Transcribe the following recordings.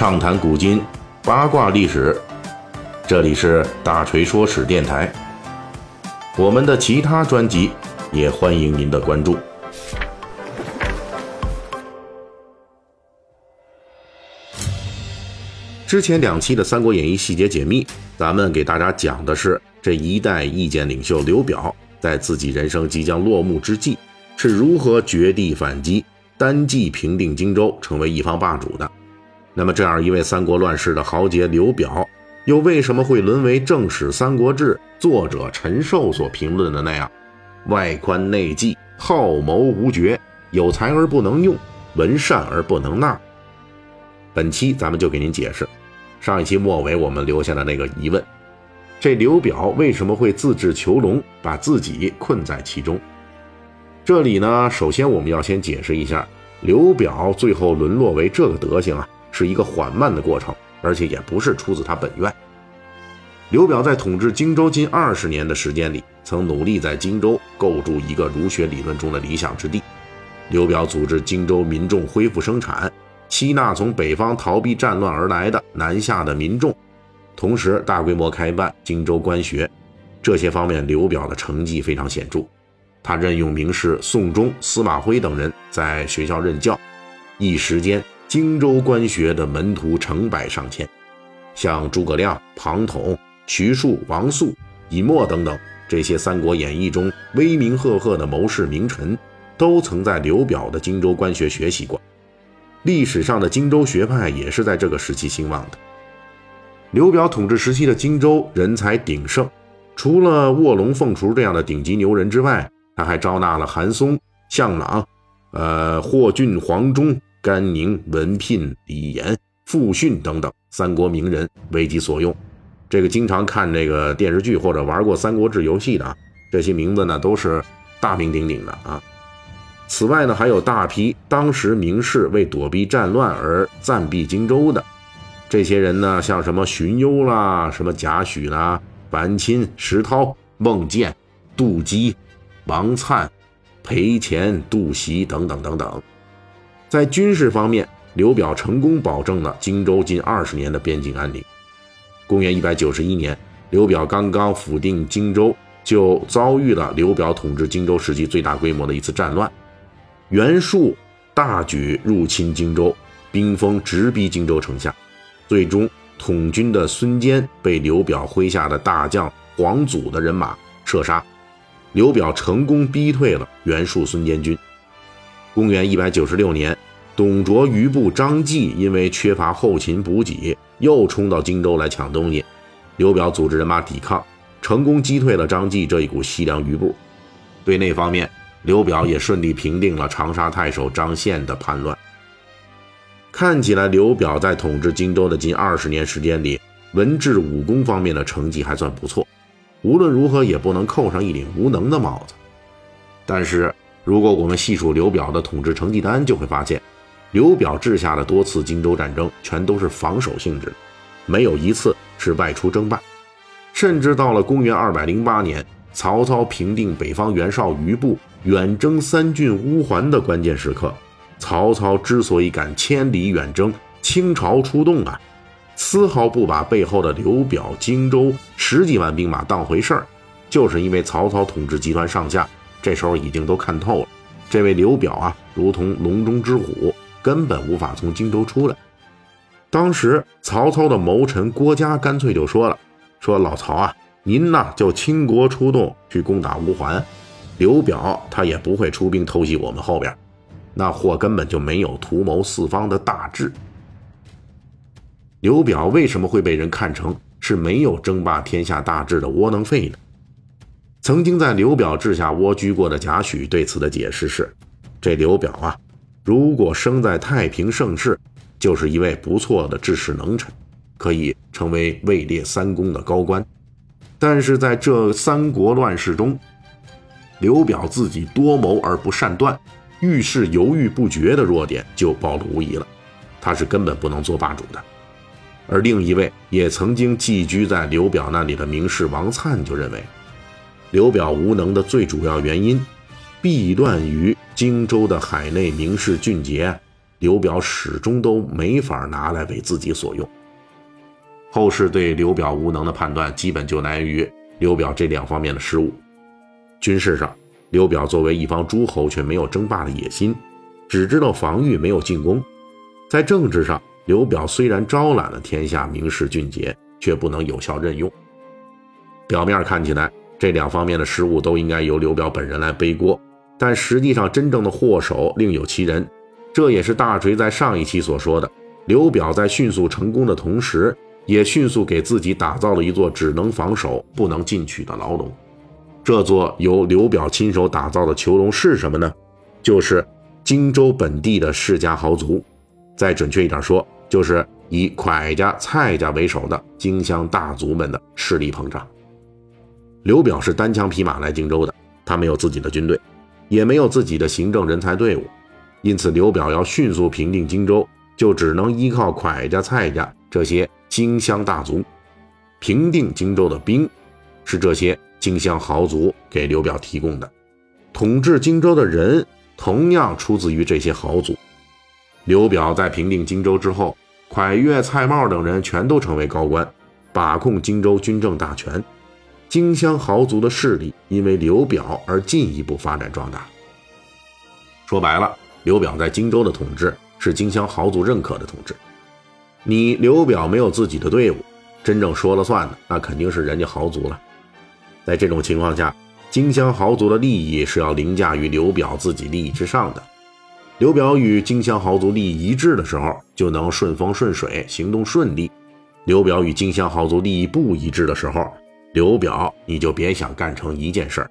畅谈古今，八卦历史。这里是大锤说史电台。我们的其他专辑也欢迎您的关注。之前两期的《三国演义》细节解密，咱们给大家讲的是这一代意见领袖刘表，在自己人生即将落幕之际，是如何绝地反击。单骑平定荆州，成为一方霸主的。那么，这样一位三国乱世的豪杰刘表，又为什么会沦为正史《三国志》作者陈寿所评论的那样，外宽内忌，好谋无绝，有才而不能用，闻善而不能纳？本期咱们就给您解释上一期末尾我们留下的那个疑问：这刘表为什么会自制囚笼，把自己困在其中？这里呢，首先我们要先解释一下，刘表最后沦落为这个德行啊，是一个缓慢的过程，而且也不是出自他本愿。刘表在统治荆州近二十年的时间里，曾努力在荆州构筑一个儒学理论中的理想之地。刘表组织荆州民众恢复生产，吸纳从北方逃避战乱而来的南下的民众，同时大规模开办荆州官学，这些方面刘表的成绩非常显著。他任用名士宋忠、司马徽等人在学校任教，一时间荆州官学的门徒成百上千，像诸葛亮、庞统、徐庶、王肃、尹默等等这些《三国演义》中威名赫赫的谋士名臣，都曾在刘表的荆州官学学习过。历史上的荆州学派也是在这个时期兴旺的。刘表统治时期的荆州人才鼎盛，除了卧龙凤雏这样的顶级牛人之外，他还招纳了韩松、向朗、呃霍峻、黄忠、甘宁、文聘、李严、傅训等等三国名人为己所用。这个经常看这个电视剧或者玩过《三国志》游戏的这些名字呢，都是大名鼎鼎的啊。此外呢，还有大批当时名士为躲避战乱而暂避荆州的这些人呢，像什么荀攸啦、什么贾诩啦、樊钦、石涛、孟建、杜基。王粲、裴虔、杜袭等等等等，在军事方面，刘表成功保证了荆州近二十年的边境安宁。公元一百九十一年，刘表刚刚抚定荆州，就遭遇了刘表统治荆州时期最大规模的一次战乱。袁术大举入侵荆州，兵锋直逼荆州城下，最终统军的孙坚被刘表麾下的大将黄祖的人马射杀。刘表成功逼退了袁术、孙坚军。公元一百九十六年，董卓余部张继因为缺乏后勤补给，又冲到荆州来抢东西。刘表组织人马抵抗，成功击退了张继这一股西凉余部。对内方面，刘表也顺利平定了长沙太守张宪的叛乱。看起来，刘表在统治荆州的近二十年时间里，文治武功方面的成绩还算不错。无论如何也不能扣上一顶无能的帽子。但是，如果我们细数刘表的统治成绩单，就会发现，刘表治下的多次荆州战争全都是防守性质，没有一次是外出征办。甚至到了公元二百零八年，曹操平定北方袁绍余部，远征三郡乌桓的关键时刻，曹操之所以敢千里远征，倾巢出动啊！丝毫不把背后的刘表、荆州十几万兵马当回事儿，就是因为曹操统治集团上下这时候已经都看透了，这位刘表啊，如同笼中之虎，根本无法从荆州出来。当时曹操的谋臣郭嘉干脆就说了：“说老曹啊，您呐就倾国出动去攻打乌桓，刘表他也不会出兵偷袭我们后边，那货根本就没有图谋四方的大志。”刘表为什么会被人看成是没有争霸天下大志的窝囊废呢？曾经在刘表治下蜗居过的贾诩对此的解释是：这刘表啊，如果生在太平盛世，就是一位不错的治世能臣，可以成为位列三公的高官。但是在这三国乱世中，刘表自己多谋而不善断，遇事犹豫不决的弱点就暴露无遗了，他是根本不能做霸主的。而另一位也曾经寄居在刘表那里的名士王粲就认为，刘表无能的最主要原因，弊乱于荆州的海内名士俊杰，刘表始终都没法拿来为自己所用。后世对刘表无能的判断，基本就来源于刘表这两方面的失误。军事上，刘表作为一方诸侯，却没有争霸的野心，只知道防御，没有进攻。在政治上，刘表虽然招揽了天下名士俊杰，却不能有效任用。表面看起来，这两方面的失误都应该由刘表本人来背锅，但实际上真正的祸首另有其人。这也是大锤在上一期所说的：刘表在迅速成功的同时，也迅速给自己打造了一座只能防守不能进取的牢笼。这座由刘表亲手打造的囚笼是什么呢？就是荆州本地的世家豪族。再准确一点说，就是以蒯家、蔡家为首的荆襄大族们的势力膨胀。刘表是单枪匹马来荆州的，他没有自己的军队，也没有自己的行政人才队伍，因此刘表要迅速平定荆州，就只能依靠蒯家、蔡家这些荆襄大族。平定荆州的兵，是这些荆襄豪族给刘表提供的；统治荆州的人，同样出自于这些豪族。刘表在平定荆州之后，蒯越、蔡瑁等人全都成为高官，把控荆州军政大权。荆襄豪族的势力因为刘表而进一步发展壮大。说白了，刘表在荆州的统治是荆襄豪族认可的统治。你刘表没有自己的队伍，真正说了算的那肯定是人家豪族了。在这种情况下，荆襄豪族的利益是要凌驾于刘表自己利益之上的。刘表与荆襄豪族利益一致的时候，就能顺风顺水，行动顺利；刘表与荆襄豪族利益不一致的时候，刘表你就别想干成一件事儿。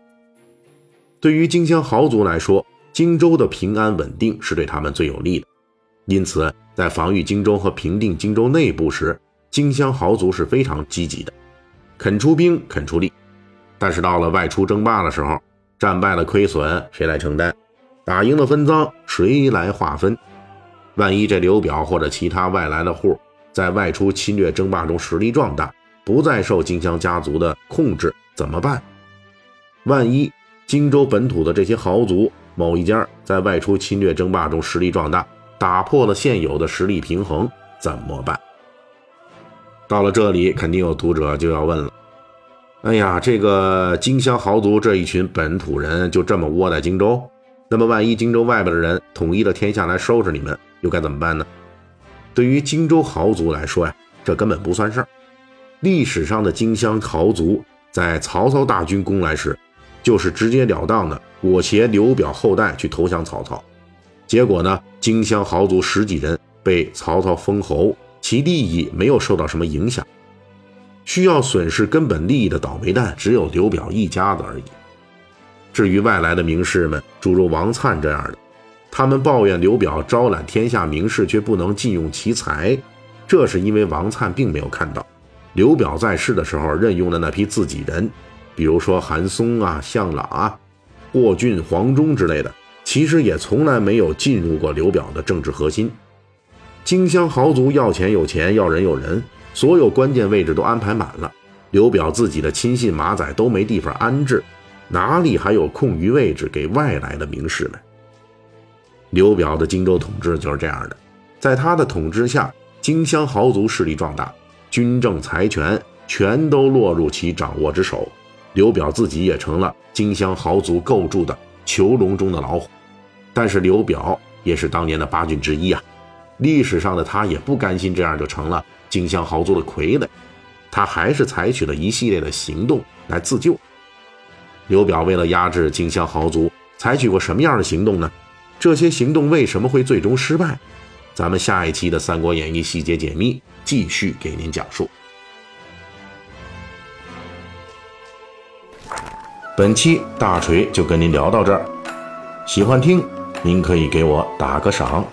对于荆襄豪族来说，荆州的平安稳定是对他们最有利的，因此在防御荆州和平定荆州内部时，荆襄豪族是非常积极的，肯出兵，肯出力。但是到了外出争霸的时候，战败了亏损谁来承担？打赢了分赃，谁来划分？万一这刘表或者其他外来的户在外出侵略争霸中实力壮大，不再受荆襄家族的控制，怎么办？万一荆州本土的这些豪族某一家在外出侵略争霸中实力壮大，打破了现有的实力平衡，怎么办？到了这里，肯定有读者就要问了：哎呀，这个荆襄豪族这一群本土人就这么窝在荆州？那么，万一荆州外边的人统一了天下来收拾你们，又该怎么办呢？对于荆州豪族来说呀，这根本不算事儿。历史上的荆襄豪族在曹操大军攻来时，就是直截了当的裹挟刘表后代去投降曹操。结果呢，荆襄豪族十几人被曹操封侯，其利益没有受到什么影响。需要损失根本利益的倒霉蛋，只有刘表一家子而已。至于外来的名士们，诸如王粲这样的，他们抱怨刘表招揽天下名士却不能尽用其才，这是因为王粲并没有看到刘表在世的时候任用的那批自己人，比如说韩松啊、向朗啊、霍峻、黄忠之类的，其实也从来没有进入过刘表的政治核心。荆襄豪族要钱有钱，要人有人，所有关键位置都安排满了，刘表自己的亲信马仔都没地方安置。哪里还有空余位置给外来的名士们？刘表的荆州统治就是这样的，在他的统治下，荆襄豪族势力壮大，军政财权全都落入其掌握之手。刘表自己也成了荆襄豪族构筑的囚笼中的老虎。但是刘表也是当年的八郡之一啊，历史上的他也不甘心这样就成了荆襄豪族的傀儡，他还是采取了一系列的行动来自救。刘表为了压制荆襄豪族，采取过什么样的行动呢？这些行动为什么会最终失败？咱们下一期的《三国演义》细节解密继续给您讲述。本期大锤就跟您聊到这儿，喜欢听您可以给我打个赏。